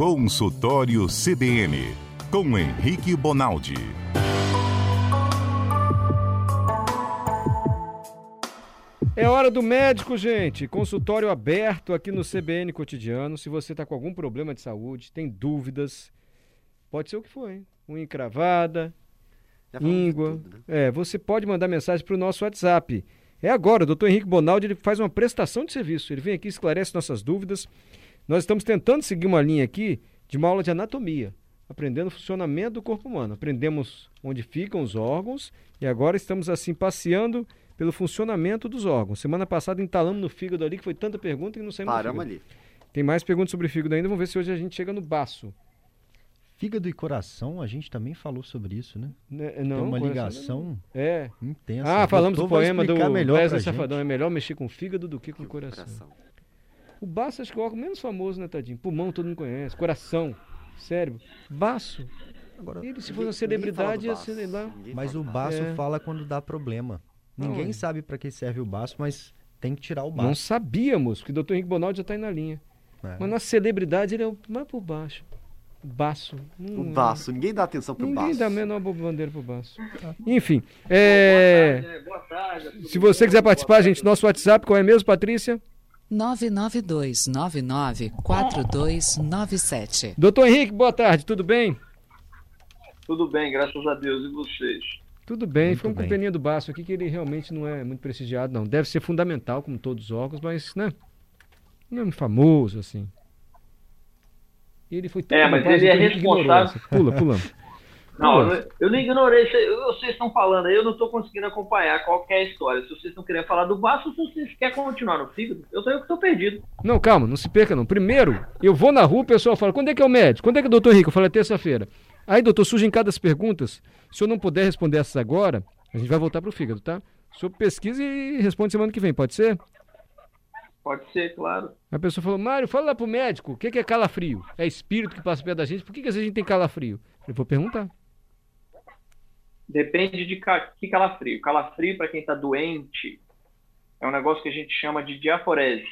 Consultório CBN, com Henrique Bonaldi. É hora do médico, gente. Consultório aberto aqui no CBN Cotidiano. Se você está com algum problema de saúde, tem dúvidas, pode ser o que for, hein? Unha encravada, íngua. Tudo, né? É, você pode mandar mensagem para o nosso WhatsApp. É agora, o doutor Henrique Bonaldi ele faz uma prestação de serviço. Ele vem aqui, esclarece nossas dúvidas. Nós estamos tentando seguir uma linha aqui de uma aula de anatomia, aprendendo o funcionamento do corpo humano. Aprendemos onde ficam os órgãos e agora estamos assim passeando pelo funcionamento dos órgãos. Semana passada entalamos no fígado ali, que foi tanta pergunta que não saímos Paramos ali. Tem mais perguntas sobre fígado ainda, vamos ver se hoje a gente chega no baço. Fígado e coração, a gente também falou sobre isso, né? né não, Tem uma ligação é. intensa. Ah, falamos do poema do Wesley Safadão. É melhor mexer com o fígado do que com o coração. coração. O baço acho que é o órgão menos famoso, né, Tadinho? Pulmão todo mundo conhece. Coração, cérebro. Baço. Agora, ele, se fosse uma celebridade, ia ser lá. Mas o baço é. fala quando dá problema. Ninguém não, sabe para que serve o baço, mas tem que tirar o baço. Não sabíamos, porque o Dr. Henrique Bonaldi já está aí na linha. É. Mas na celebridade ele é mais por baixo. Baço. o baço. Ninguém dá atenção pro ninguém baço. Ninguém dá a menor bandeira pro baço. Enfim. É... Boa tarde, boa tarde, se você quiser participar, gente, nosso WhatsApp, qual é mesmo, Patrícia? 992994297. Doutor Henrique, boa tarde, tudo bem? Tudo bem, graças a Deus. E vocês? Tudo bem, foi um companhia do Baço aqui que ele realmente não é muito prestigiado, não. Deve ser fundamental, como todos os órgãos, mas, né? Não é famoso, assim. Ele foi tão É, mas ele é responsável. Pula, pula. Não, eu, eu não ignorei. Vocês estão falando aí, eu não estou conseguindo acompanhar qual é a história. Se vocês estão querendo falar do Vasco, se vocês querem continuar no fígado, eu sou eu que estou perdido. Não, calma, não se perca não. Primeiro, eu vou na rua, o pessoal fala, quando é que é o médico? Quando é que é o doutor Rico? Eu falo, é terça-feira. Aí, doutor, surgem cada perguntas. Se eu não puder responder essas agora, a gente vai voltar para o fígado, tá? O senhor pesquisa e responde semana que vem, pode ser? Pode ser, claro. A pessoa falou, Mário, fala lá pro médico, o que, que é calafrio? É espírito que passa perto da gente? Por que, que às vezes a gente tem calafrio? Eu vou perguntar. Depende de que calafrio. Calafrio, para quem está doente, é um negócio que a gente chama de diaforese.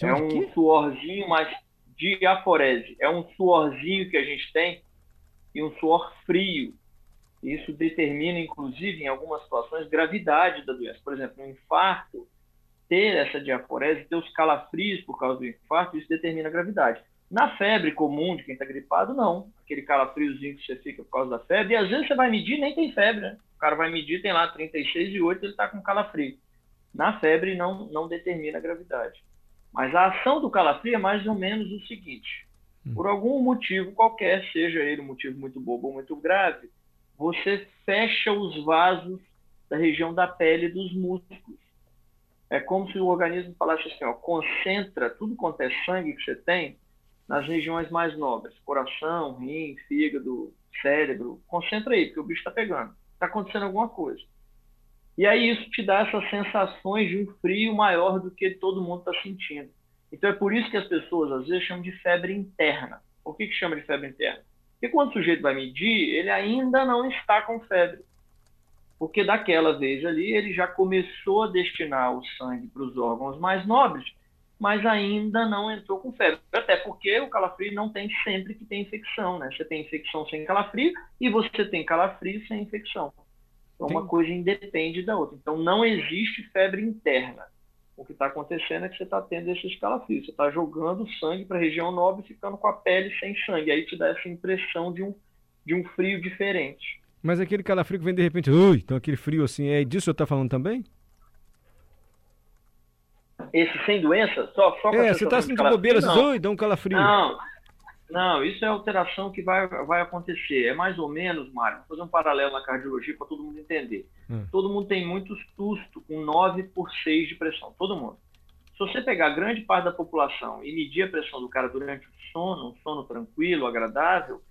é um suorzinho, mas diaforese. É um suorzinho que a gente tem e um suor frio. Isso determina, inclusive, em algumas situações, gravidade da doença. Por exemplo, um infarto ter essa diaforese, ter os calafrios por causa do infarto, isso determina a gravidade. Na febre comum de quem está gripado, não. Aquele calafriozinho que você fica por causa da febre, e às vezes você vai medir nem tem febre, né? O cara vai medir, tem lá 36 e 8, ele está com calafrio. Na febre não, não determina a gravidade. Mas a ação do calafrio é mais ou menos o seguinte: hum. por algum motivo qualquer, seja ele um motivo muito bobo ou muito grave, você fecha os vasos da região da pele dos músculos. É como se o organismo falasse assim, ó, concentra tudo quanto é sangue que você tem nas regiões mais nobres, coração, rim, fígado, cérebro, concentra aí, porque o bicho está pegando, está acontecendo alguma coisa. E aí isso te dá essas sensações de um frio maior do que todo mundo está sentindo. Então é por isso que as pessoas às vezes chamam de febre interna. Por que, que chama de febre interna? Porque quando o sujeito vai medir, ele ainda não está com febre porque daquela vez ali ele já começou a destinar o sangue para os órgãos mais nobres, mas ainda não entrou com febre. Até porque o calafrio não tem sempre que ter infecção, né? Você tem infecção sem calafrio e você tem calafrio sem infecção. Então, uma coisa independe da outra. Então, não existe febre interna. O que está acontecendo é que você está tendo esses calafrios. Você está jogando sangue para a região nobre e ficando com a pele sem sangue. Aí te dá essa impressão de um, de um frio diferente. Mas aquele calafrio que vem de repente, ui, então aquele frio assim, é disso que você está falando também? Esse sem doença? Só, só é, você está sentindo bobeira, assim, ui, dá um calafrio. Não, não, isso é alteração que vai, vai acontecer. É mais ou menos, Mário, vou fazer um paralelo na cardiologia para todo mundo entender. Hum. Todo mundo tem muito susto com 9 por 6 de pressão, todo mundo. Se você pegar grande parte da população e medir a pressão do cara durante o sono, um sono tranquilo, agradável,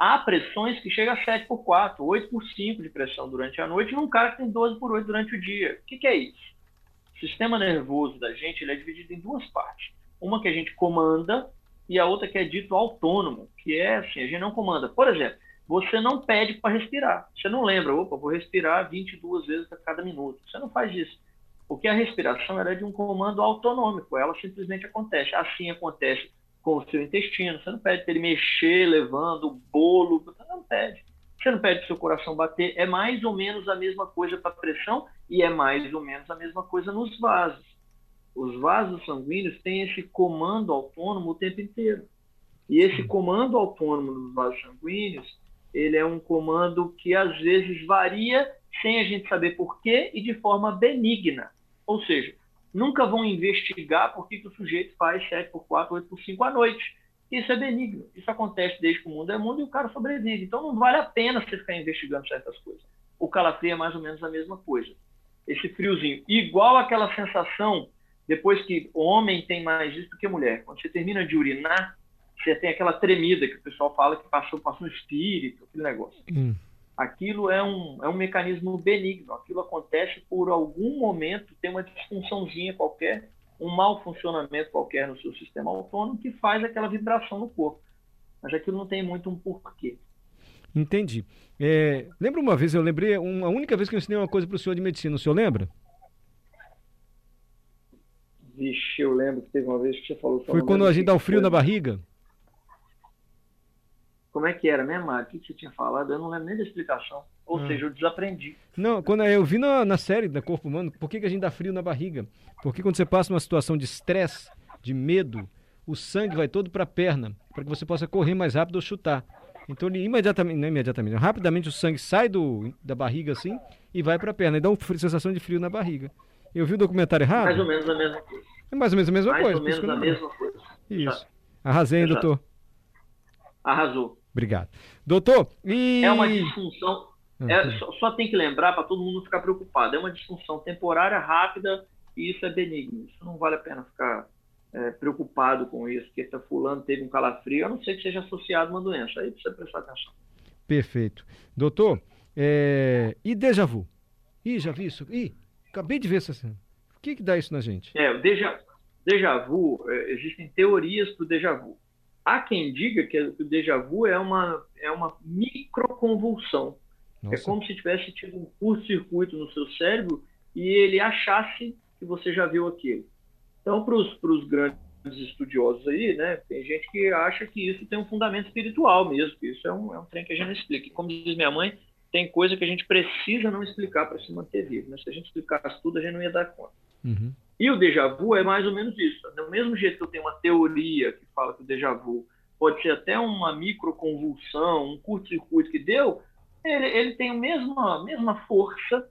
há pressões que chegam a 7 por 4, 8 por 5 de pressão durante a noite, num cara que tem 12 por 8 durante o dia. O que, que é isso? O sistema nervoso da gente ele é dividido em duas partes. Uma que a gente comanda e a outra que é dito autônomo, que é assim, a gente não comanda. Por exemplo, você não pede para respirar. Você não lembra, opa, vou respirar 22 vezes a cada minuto. Você não faz isso. Porque a respiração é de um comando autonômico, ela simplesmente acontece. Assim acontece com o seu intestino. Você não pede para ele mexer, levando o bolo. Você não pede. Você não pede seu coração bater. É mais ou menos a mesma coisa para a pressão e é mais ou menos a mesma coisa nos vasos. Os vasos sanguíneos têm esse comando autônomo o tempo inteiro. E esse comando autônomo dos vasos sanguíneos, ele é um comando que às vezes varia sem a gente saber por quê e de forma benigna. Ou seja, nunca vão investigar por que, que o sujeito faz 7 por 4, 8 por 5 à noite. Isso é benigno. Isso acontece desde que o mundo é mundo e o cara sobrevive. Então não vale a pena você ficar investigando certas coisas. O calafrio é mais ou menos a mesma coisa. Esse friozinho. Igual aquela sensação, depois que homem tem mais isso do que mulher. Quando você termina de urinar, você tem aquela tremida que o pessoal fala que passou, passou um espírito, aquele negócio. Hum aquilo é um, é um mecanismo benigno. Aquilo acontece por algum momento, tem uma disfunçãozinha qualquer, um mau funcionamento qualquer no seu sistema autônomo que faz aquela vibração no corpo. Mas aquilo não tem muito um porquê. Entendi. É, lembra uma vez, eu lembrei, uma, a única vez que eu ensinei uma coisa para o senhor de medicina, o senhor lembra? Vixe, eu lembro que teve uma vez que você falou... Foi quando a gente dá o frio coisa. na barriga? Como é que era mesmo, Mário? O que você tinha falado? Eu não lembro nem da explicação. Ou ah. seja, eu desaprendi. Não, quando eu vi na, na série da Corpo Humano, por que, que a gente dá frio na barriga? Porque quando você passa uma situação de estresse, de medo, o sangue vai todo para a perna, para que você possa correr mais rápido ou chutar. Então ele imediatamente, não imediatamente, rapidamente o sangue sai do, da barriga assim e vai para a perna. E dá uma sensação de frio na barriga. Eu vi o documentário errado? Mais ou menos a mesma coisa. É mais ou menos a mesma mais coisa. Mais ou menos a mesma coisa. Isso. Arrasei, hein, doutor? Arrasou. Obrigado. Doutor, e... É uma disfunção. Ah, é, só, só, tem que lembrar para todo mundo ficar preocupado. É uma disfunção temporária, rápida, e isso é benigno. Isso não vale a pena ficar é, preocupado com isso, porque tá fulano teve um calafrio, a não ser que seja associado a uma doença. Aí precisa prestar atenção. Perfeito. Doutor, é... e déjà vu? Ih, já vi isso? Ih, acabei de ver essa cena. O que, que dá isso na gente? É, o déjà, déjà vu, é, existem teorias para o déjà vu. Há quem diga que o déjà vu é uma, é uma microconvulsão. É como se tivesse tido um curto-circuito no seu cérebro e ele achasse que você já viu aquilo. Então, para os grandes estudiosos aí, né, tem gente que acha que isso tem um fundamento espiritual mesmo, que isso é um, é um trem que a gente não explica. E como diz minha mãe, tem coisa que a gente precisa não explicar para se manter vivo. Né? Se a gente explicasse tudo, a gente não ia dar conta. Uhum. E o déjà vu é mais ou menos isso. Do mesmo jeito que eu tenho uma teoria que fala que o déjà vu pode ser até uma microconvulsão, um curto-circuito que deu, ele, ele tem a mesma, mesma força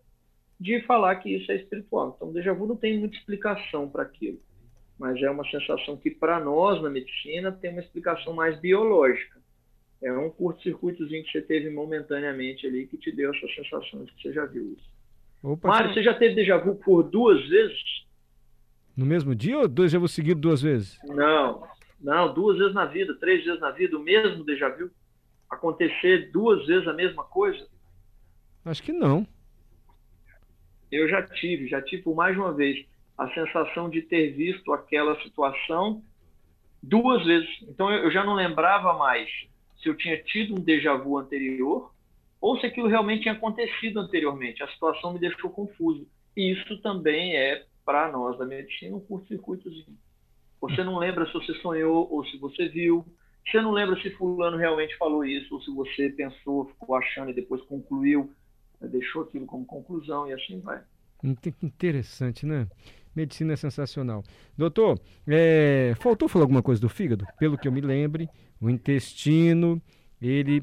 de falar que isso é espiritual. Então, o déjà vu não tem muita explicação para aquilo. Mas é uma sensação que, para nós, na medicina, tem uma explicação mais biológica. É um curto-circuitozinho que você teve momentaneamente ali que te deu essas sensações que você já viu isso. Opa, Mário, você já teve déjà vu por duas vezes? No mesmo dia ou dois déjà vu seguidos duas vezes? Não, não, duas vezes na vida, três vezes na vida, o mesmo déjà vu? Acontecer duas vezes a mesma coisa? Acho que não. Eu já tive, já tive por mais uma vez a sensação de ter visto aquela situação duas vezes. Então eu já não lembrava mais se eu tinha tido um déjà vu anterior ou se aquilo realmente tinha acontecido anteriormente. A situação me deixou confuso. E isso também é para nós da medicina, um curto-circuitozinho. Você não lembra se você sonhou ou se você viu. Você não lembra se fulano realmente falou isso ou se você pensou, ficou achando e depois concluiu, né, deixou aquilo como conclusão e assim vai. Interessante, né? Medicina é sensacional. Doutor, é, faltou falar alguma coisa do fígado? Pelo que eu me lembre, o intestino, ele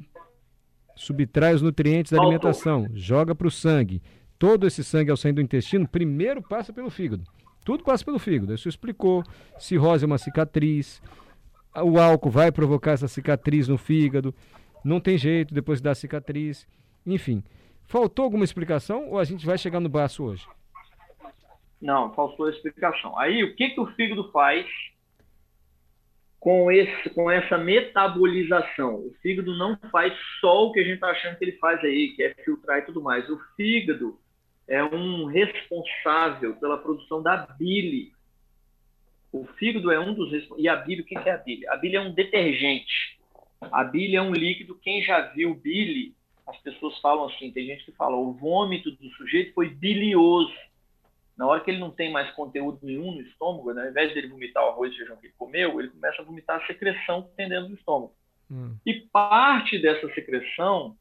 subtrai os nutrientes da alimentação, joga para o sangue todo esse sangue ao sair do intestino, primeiro passa pelo fígado. Tudo passa pelo fígado. Isso explicou. Cirrose é uma cicatriz. O álcool vai provocar essa cicatriz no fígado. Não tem jeito depois da cicatriz. Enfim. Faltou alguma explicação ou a gente vai chegar no baço hoje? Não, faltou explicação. Aí, o que, que o fígado faz com, esse, com essa metabolização? O fígado não faz só o que a gente está achando que ele faz aí, que é filtrar e tudo mais. O fígado é um responsável pela produção da bile. O fígado é um dos e a bile, o que é a bile? A bile é um detergente. A bile é um líquido. Quem já viu bile, as pessoas falam assim. Tem gente que fala o vômito do sujeito foi bilioso. Na hora que ele não tem mais conteúdo nenhum no estômago, né, ao invés dele vomitar o arroz e feijão que ele comeu, ele começa a vomitar a secreção que tem dentro do estômago. Hum. E parte dessa secreção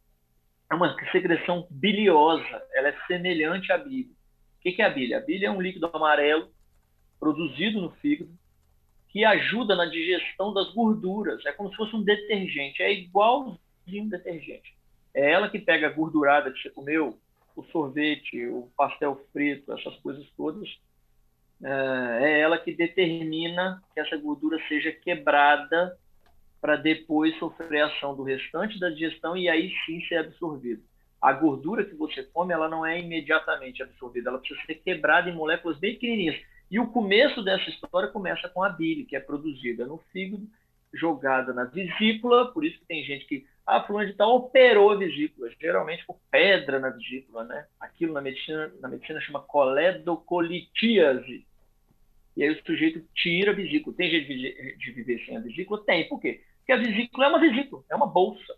é uma secreção biliosa, ela é semelhante à bile. O que é a bile? A bile é um líquido amarelo produzido no fígado que ajuda na digestão das gorduras. É como se fosse um detergente, é igualzinho um detergente. É ela que pega a gordurada que você comeu, o sorvete, o pastel frito, essas coisas todas. É ela que determina que essa gordura seja quebrada para depois sofrer a ação do restante da digestão e aí sim ser absorvido. A gordura que você come, ela não é imediatamente absorvida, ela precisa ser quebrada em moléculas bem pequenininhas. E o começo dessa história começa com a bile, que é produzida no fígado, jogada na vesícula, por isso que tem gente que, ah, fulano de tal operou a vesícula, geralmente por pedra na vesícula, né? Aquilo na medicina, na medicina chama coledocolitíase. E aí o sujeito tira a vesícula. Tem jeito de viver sem a vesícula? Tem. Por quê? Porque a vesícula é uma vesícula, é uma bolsa.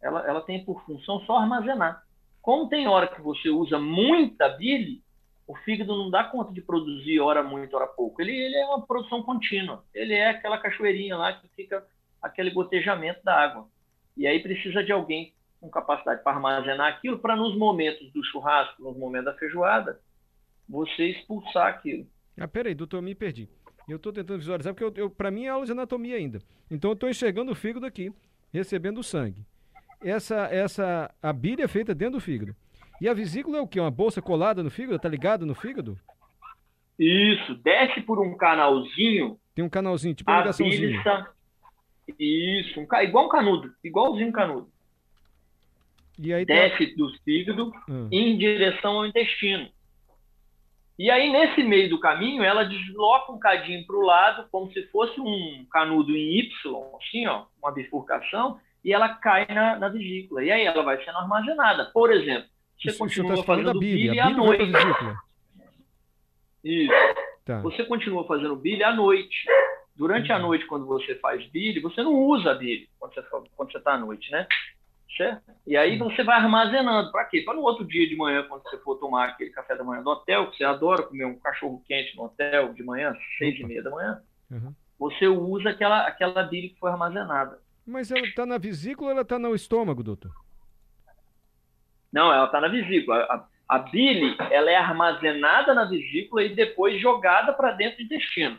Ela, ela tem por função só armazenar. Como tem hora que você usa muita bile, o fígado não dá conta de produzir hora muito, hora pouco. Ele, ele é uma produção contínua. Ele é aquela cachoeirinha lá que fica aquele gotejamento da água. E aí precisa de alguém com capacidade para armazenar aquilo, para nos momentos do churrasco, nos momentos da feijoada, você expulsar aquilo. Ah, peraí, doutor, eu me perdi. Eu estou tentando visualizar, porque eu, eu para mim é aula de anatomia ainda. Então eu estou enxergando o fígado aqui, recebendo o sangue. Essa, essa, a bile é feita dentro do fígado. E a vesícula é o quê? Uma bolsa colada no fígado? Tá ligada no fígado? Isso, desce por um canalzinho. Tem um canalzinho, tipo uma ligaçãozinha. Está... Isso, um, igual um canudo, igualzinho um canudo. E aí desce tá... do fígado hum. em direção ao intestino. E aí, nesse meio do caminho, ela desloca um cadinho para o lado, como se fosse um canudo em Y, assim, ó, uma bifurcação, e ela cai na, na vesícula. E aí ela vai sendo armazenada. Por exemplo, você Isso, continua você tá fazendo bile, à noite. Isso. Tá. Você continua fazendo bile à noite. Durante a uhum. noite, quando você faz bile, você não usa bile quando você quando está à noite, né? Certo? E aí você vai armazenando. Para quê? Para no outro dia de manhã, quando você for tomar aquele café da manhã do hotel, que você adora comer um cachorro quente no hotel de manhã, seis e meia da manhã, uhum. você usa aquela, aquela bile que foi armazenada. Mas ela está na vesícula ou ela está no estômago, doutor? Não, ela está na vesícula. A, a bile ela é armazenada na vesícula e depois jogada para dentro do intestino.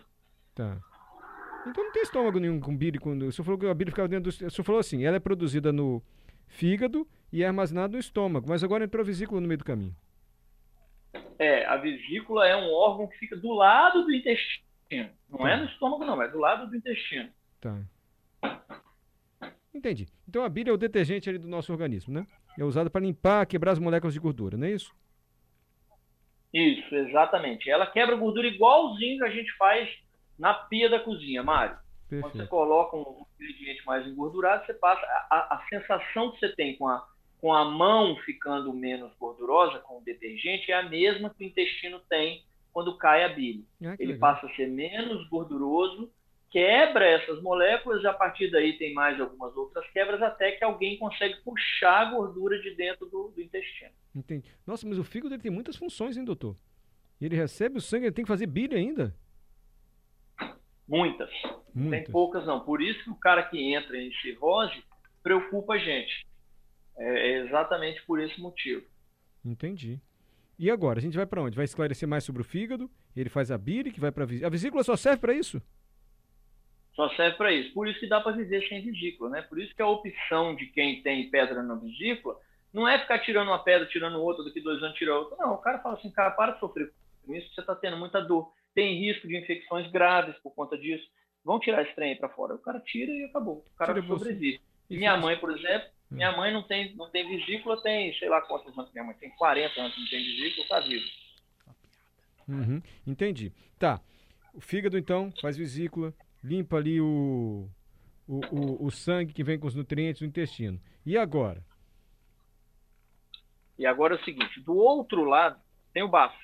Tá. Então não tem estômago nenhum com bile. Quando, o senhor falou que a bile ficava dentro do. O senhor falou assim, ela é produzida no fígado e é armazenada no estômago, mas agora entrou a vesícula no meio do caminho. É, a vesícula é um órgão que fica do lado do intestino. Não tá. é no estômago, não, é do lado do intestino. Tá. Entendi. Então a bile é o detergente ali do nosso organismo, né? É usada para limpar, quebrar as moléculas de gordura, não é isso? Isso, exatamente. Ela quebra gordura igualzinho que a gente faz na pia da cozinha, Mário. Perfeito. Quando você coloca um ingrediente mais engordurado, você passa. A, a, sensação que você tem com a, com a mão ficando menos gordurosa com o detergente é a mesma que o intestino tem quando cai a bile. Ah, Ele legal. passa a ser menos gorduroso quebra essas moléculas e a partir daí tem mais algumas outras quebras até que alguém consegue puxar a gordura de dentro do, do intestino. Entendi. Nossa, mas o fígado tem muitas funções, hein, doutor? Ele recebe o sangue, ele tem que fazer bile ainda? Muitas. Muitas. Tem poucas não. Por isso que o cara que entra em cirrose preocupa a gente. É, é exatamente por esse motivo. Entendi. E agora, a gente vai para onde? Vai esclarecer mais sobre o fígado? Ele faz a bile, que vai para a vesícula. A vesícula só serve para isso? Só serve para isso. Por isso que dá para viver sem vesícula, né? Por isso que a opção de quem tem pedra na vesícula não é ficar tirando uma pedra, tirando outra, daqui dois anos tira outra. Não, o cara fala assim, cara, para de sofrer com isso, você está tendo muita dor. Tem risco de infecções graves por conta disso. Vão tirar esse trem para fora. O cara tira e acabou. O cara tira sobrevive. E minha mãe, por exemplo, hum. minha mãe não tem, não tem vesícula, tem, sei lá quantos anos minha mãe tem, 40 anos não tem vesícula, tá vivo. Uhum, entendi. Tá. O fígado, então, faz vesícula, limpa ali o, o, o, o sangue que vem com os nutrientes do intestino. E agora? E agora é o seguinte, do outro lado tem o baço.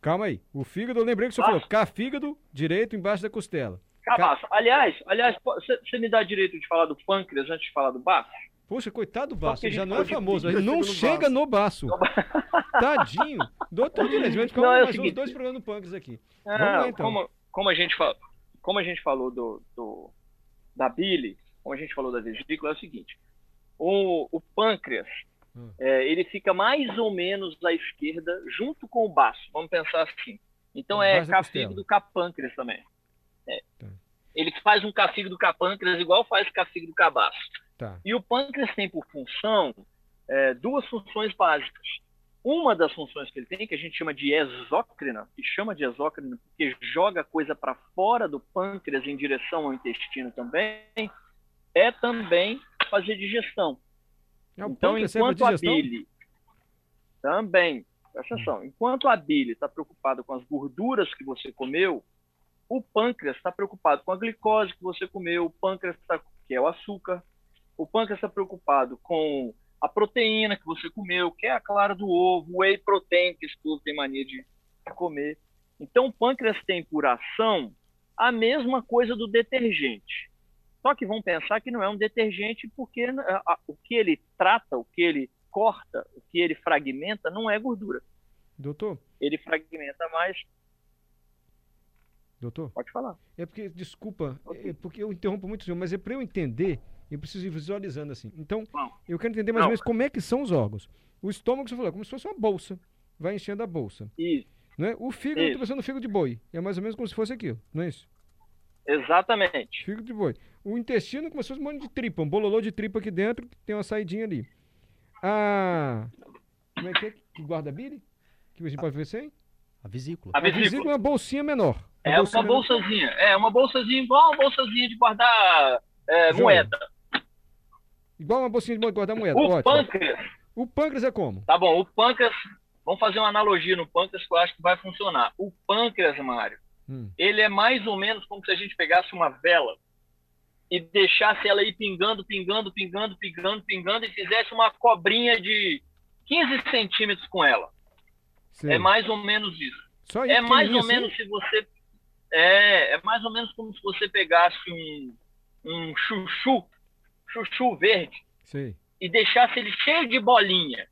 Calma aí. O fígado, eu lembrei que o senhor baço. falou, cá fígado direito embaixo da costela. Cá, baço. Aliás, aliás, você me dá direito de falar do pâncreas antes de falar do baço? Poxa, coitado do Baço, ele já não é famoso, ele não no chega Baço. no Baço. Tadinho. Doutor Direito, vai ficar mais uns dois programas do Punks aqui. Ah, Vamos lá, então. como, como a gente falou, como a gente falou do, do- da bile, como a gente falou da vesícula, é o seguinte: o, o pâncreas Hum. é, ele fica mais ou menos à esquerda, junto com o baço. Vamos pensar assim. Então é costela. do capâncreas também. É. Tá. Ele faz um cafígo do capâncreas igual faz cafígo do cabaço. Tá. E o pâncreas tem por função é, duas funções básicas. Uma das funções que ele tem, que a gente chama de exócrina, que chama de exócrina porque joga coisa para fora do pâncreas em direção ao intestino também, é também fazer digestão. É, o então, enquanto a bile também, presta atenção, enquanto a bile está preocupada com as gorduras que você comeu, o pâncreas está preocupado com a glicose que você comeu, o pâncreas tá, que é o açúcar, o pâncreas está preocupado com a proteína que você comeu, que é a clara do ovo, o whey protein que esse povo tem mania de comer. Então, o pâncreas tem por ação a mesma coisa do detergente. Só que vão pensar que não é um detergente porque a- a- o que ele trata, o que ele corta, o que ele fragmenta não é gordura. Doutor, Ele fragmenta mais. doutor, Pode falar. é porque, desculpa, é porque eu interrompo muito o senhor, mas é para eu entender, eu preciso ir visualizando assim. Então, Não. eu quero entender mais ou Não. menos como é que são os órgãos. O estômago, você falou, é como se fosse uma bolsa. Vai enchendo a bolsa. Isso, Né? O fígado, eu Isso. pensando no fígado de boi. É mais ou menos como se fosse aquilo, não é isso? Exatamente. Fígado de boi. O intestino como se fosse um monte de tripa, um bololô de tripa aqui dentro, que tem uma saidinha ali. A. Como é que é que guarda bile? Que gente pode ver sem? A vesícula. A A vesícula é vesícula uma bolsinha menor. é bolsinha uma menor. bolsazinha. É uma bolsazinha igual uma bolsazinha de guardar é, moeda. Igual uma bolsinha de guardar moeda. O Ótimo. pâncreas, O pâncreas é como? tá bom, o pâncreas, vamos fazer uma analogia no pâncreas que eu acho que vai funcionar. O pâncreas, Mário, Hum. ele é mais ou menos como se a gente pegasse uma vela e deixasse ela ir pingando, pingando, pingando, pingando, pingando e fizesse uma cobrinha de 15 centímetros com ela. Sei. É mais ou menos isso. Só É mais ou assim? menos se você. É, é mais ou menos como se você pegasse um, um chuchu, chuchu verde, Sei. e deixasse ele cheio de bolinha.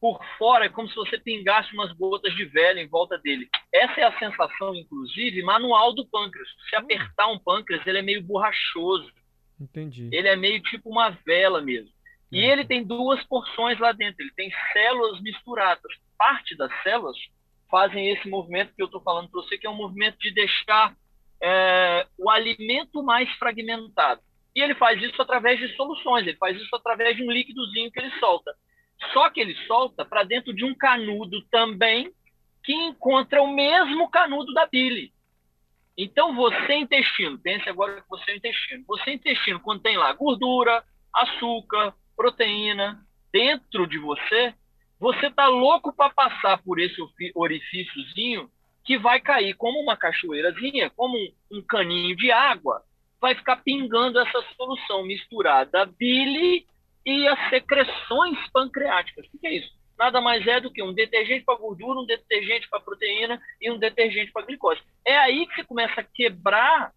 Por fora é como se você pingasse umas gotas de vela em volta dele. Essa é a sensação, inclusive, manual do pâncreas. Se apertar um pâncreas, ele é meio borrachoso. Entendi. Ele é meio tipo uma vela mesmo. E É. ele tem duas porções lá dentro. Ele tem células misturadas. Parte das células fazem esse movimento que eu estou falando para você, que é um movimento de deixar é, o alimento mais fragmentado. E ele faz isso através de soluções. Ele faz isso através de um líquidozinho que ele solta. Só que ele solta para dentro de um canudo também que encontra o mesmo canudo da bile. Então, você intestino, pense agora que você é intestino. Você intestino, tem lá gordura, açúcar, proteína dentro de você, você está louco para passar por esse orifíciozinho que vai cair como uma cachoeirazinha, como um, caninho de água, vai ficar pingando essa solução misturada bile e as secreções pancreáticas. O que é isso? Nada mais é do que um detergente para gordura, um detergente para proteína e um detergente para glicose. É aí que você começa a quebrar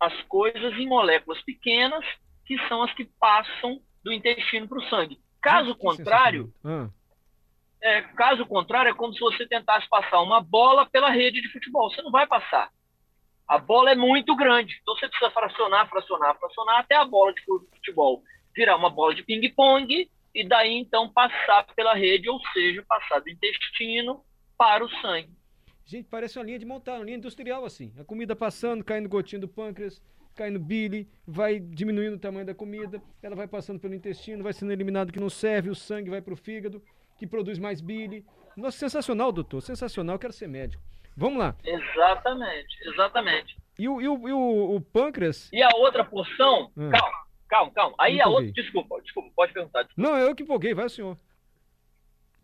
as coisas em moléculas pequenas, que são as que passam do intestino para o sangue. Caso Que contrário, sensacional. é, caso contrário, é como se você tentasse passar uma bola pela rede de futebol. Você não vai passar. A bola é muito grande. Então você precisa fracionar, fracionar, fracionar até a bola de futebol virar uma bola de ping-pong e daí então passar pela rede, ou seja, passar do intestino para o sangue. Gente, parece uma linha de montar, uma linha industrial assim. A comida passando, caindo gotinha do pâncreas, caindo bile, vai diminuindo o tamanho da comida, ela vai passando pelo intestino, vai sendo eliminado que não serve, o sangue vai pro fígado, que produz mais bile. Nossa, sensacional, doutor, sensacional, quero ser médico. Vamos lá. Exatamente, exatamente. E o, e o, e o, o pâncreas. E a outra porção, Hum. calma, calma, calma. Aí Me a outra, desculpa, desculpa, pode perguntar. Não, eu que empolguei, vai senhor.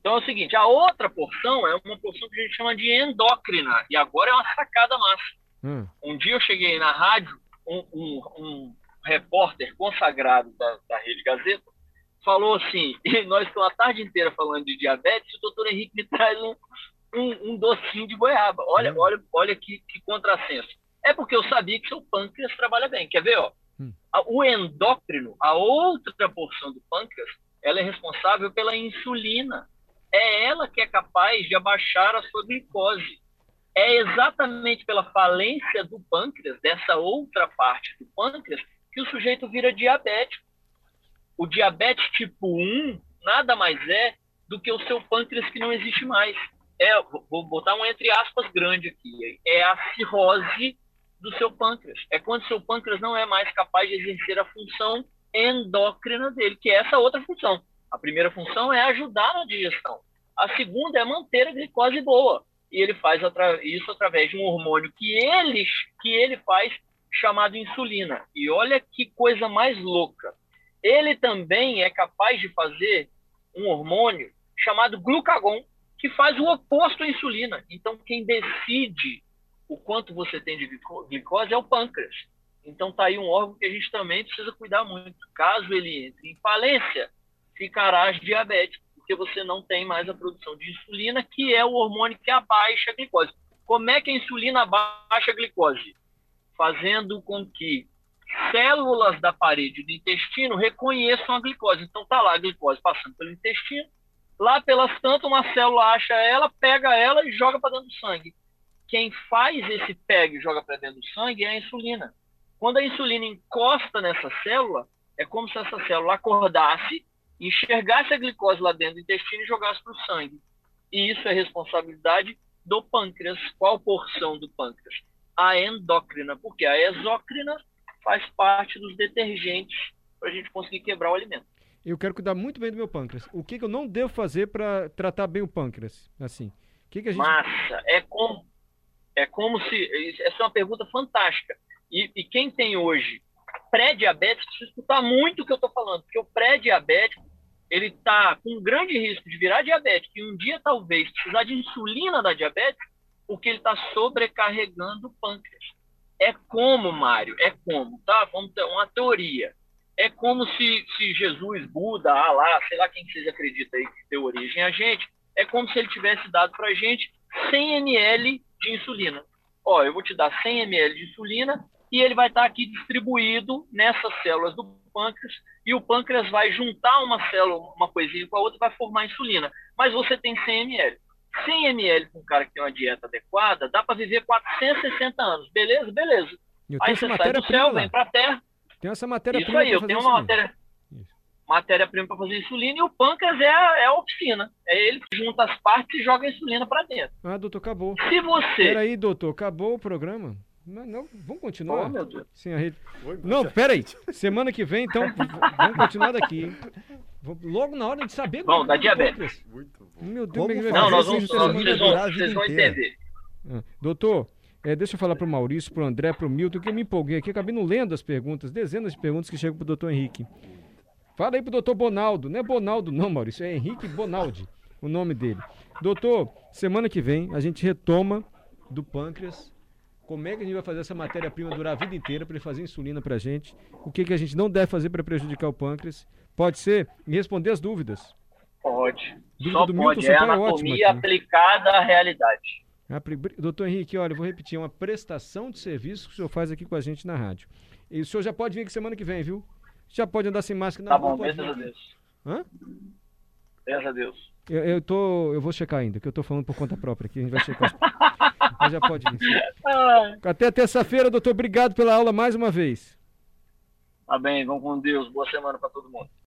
Então é o seguinte, a outra porção é uma porção que a gente chama de endócrina, e agora é uma sacada massa. Hum, Um dia eu cheguei na rádio, um, um, um repórter consagrado da, da Rede Gazeta falou assim, e nós estamos a tarde inteira falando de diabetes, e o doutor Henrique me traz um, um, um docinho de goiaba. Olha, Hum. olha, olha que, que contrassenso. É porque eu sabia que seu pâncreas trabalha bem. Quer ver, ó? Hum. O endócrino, a outra porção do pâncreas, ela é responsável pela insulina. É ela que é capaz de abaixar a sua glicose. É exatamente pela falência do pâncreas, dessa outra parte do pâncreas, que o sujeito vira diabético. O diabetes tipo 1 nada mais é do que o seu pâncreas que não existe mais. É, vou botar um entre aspas grande aqui. É a cirrose do seu pâncreas. É quando seu pâncreas não é mais capaz de exercer a função endócrina dele, que é essa outra função. A primeira função é ajudar na digestão. A segunda é manter a glicose boa. E ele faz isso através de um hormônio que ele, que ele faz chamado insulina. E olha que coisa mais louca. Ele também é capaz de fazer um hormônio chamado glucagon, que faz o oposto à insulina. Então, quem decide o quanto você tem de glicose é o pâncreas. Então, está aí um órgão que a gente também precisa cuidar muito. Caso ele entre em falência, ficarás diabético, porque você não tem mais a produção de insulina, que é o hormônio que abaixa a glicose. Como é que a insulina abaixa a glicose? Fazendo com que células da parede do intestino reconheçam a glicose. Então, está lá a glicose passando pelo intestino, Lá pelas tantas, uma célula acha ela, pega ela e joga para dentro do sangue. Quem faz esse pega e joga para dentro do sangue é a insulina. Quando a insulina encosta nessa célula, é como se essa célula acordasse, enxergasse a glicose lá dentro do intestino e jogasse para o sangue. E isso é responsabilidade do pâncreas. Qual porção do pâncreas? A endócrina, porque a exócrina faz parte dos detergentes para a gente conseguir quebrar o alimento eu quero cuidar muito bem do meu pâncreas. O que, que eu não devo fazer para tratar bem o pâncreas? Assim, o que, que a gente... Massa, é como, é como se... Essa é uma pergunta fantástica. E, e quem tem hoje pré-diabetes precisa escutar muito o que eu estou falando, porque o pré-diabético ele está com um grande risco de virar diabético e um dia talvez precisar de insulina da diabetes, porque ele está sobrecarregando o pâncreas. É como, Mário, é como, tá? Vamos ter uma teoria é como se, se Jesus, Buda, Alá, sei lá quem vocês acreditam aí que deu origem a gente, é como se ele tivesse dado para a gente 100 ml de insulina. Ó, eu vou te dar 100 ml de insulina e ele vai estar tá aqui distribuído nessas células do pâncreas e o pâncreas vai juntar uma célula, uma coisinha com a outra e vai formar insulina. Mas você tem 100 ml. 100 ml com um cara que tem uma dieta adequada, dá para viver 460 anos. Beleza? Beleza. Aí você sai do céu, vem para a Terra, tem essa matéria-prima. Isso aí, eu tenho uma matéria. Matéria-prima para fazer insulina e o pâncreas é a, é a oficina. É ele que junta as partes e joga a insulina para dentro. Ah, doutor, acabou. Se você. Peraí, doutor, acabou o programa? Não, não, vamos continuar? Oh, meu Deus. Sim, a rede... Oi, não, peraí. Semana que vem, então, vamos continuar daqui. Logo na hora de saber. Bom, é da diabetes. Muito bom. Meu Deus, Vamos não, nós vamos, nós, vocês, vão, vocês vão entender. Ah, doutor, é, deixa eu falar para o Maurício, para o André, para o Milton, que eu me empolguei aqui, acabei não lendo as perguntas, dezenas de perguntas que chegam para o doutor Henrique. Fala aí para o doutor Bonaldo, não é Bonaldo não, Maurício, é Henrique Bonaldi, o nome dele. Doutor, semana que vem a gente retoma do pâncreas, como é que a gente vai fazer essa matéria-prima durar a vida inteira para ele fazer insulina para a gente, o que, que a gente não deve fazer para prejudicar o pâncreas, pode ser, e responder as dúvidas. Pode, Dúvida só do pode, Milton, é, é anatomia aplicada à realidade. Doutor Henrique, olha, eu vou repetir, é uma prestação de serviço que o senhor faz aqui com a gente na rádio. E o senhor já pode vir aqui semana que vem, viu? Já pode andar sem máscara. Tá bom, graças a Deus. Hã? Graças a Deus. Eu, eu, tô, eu vou checar ainda, que eu tô falando por conta própria aqui, a gente vai checar. Mas já pode vir. Até terça-feira, doutor, obrigado pela aula mais uma vez. Tá bem, vamos com Deus. Boa semana para todo mundo.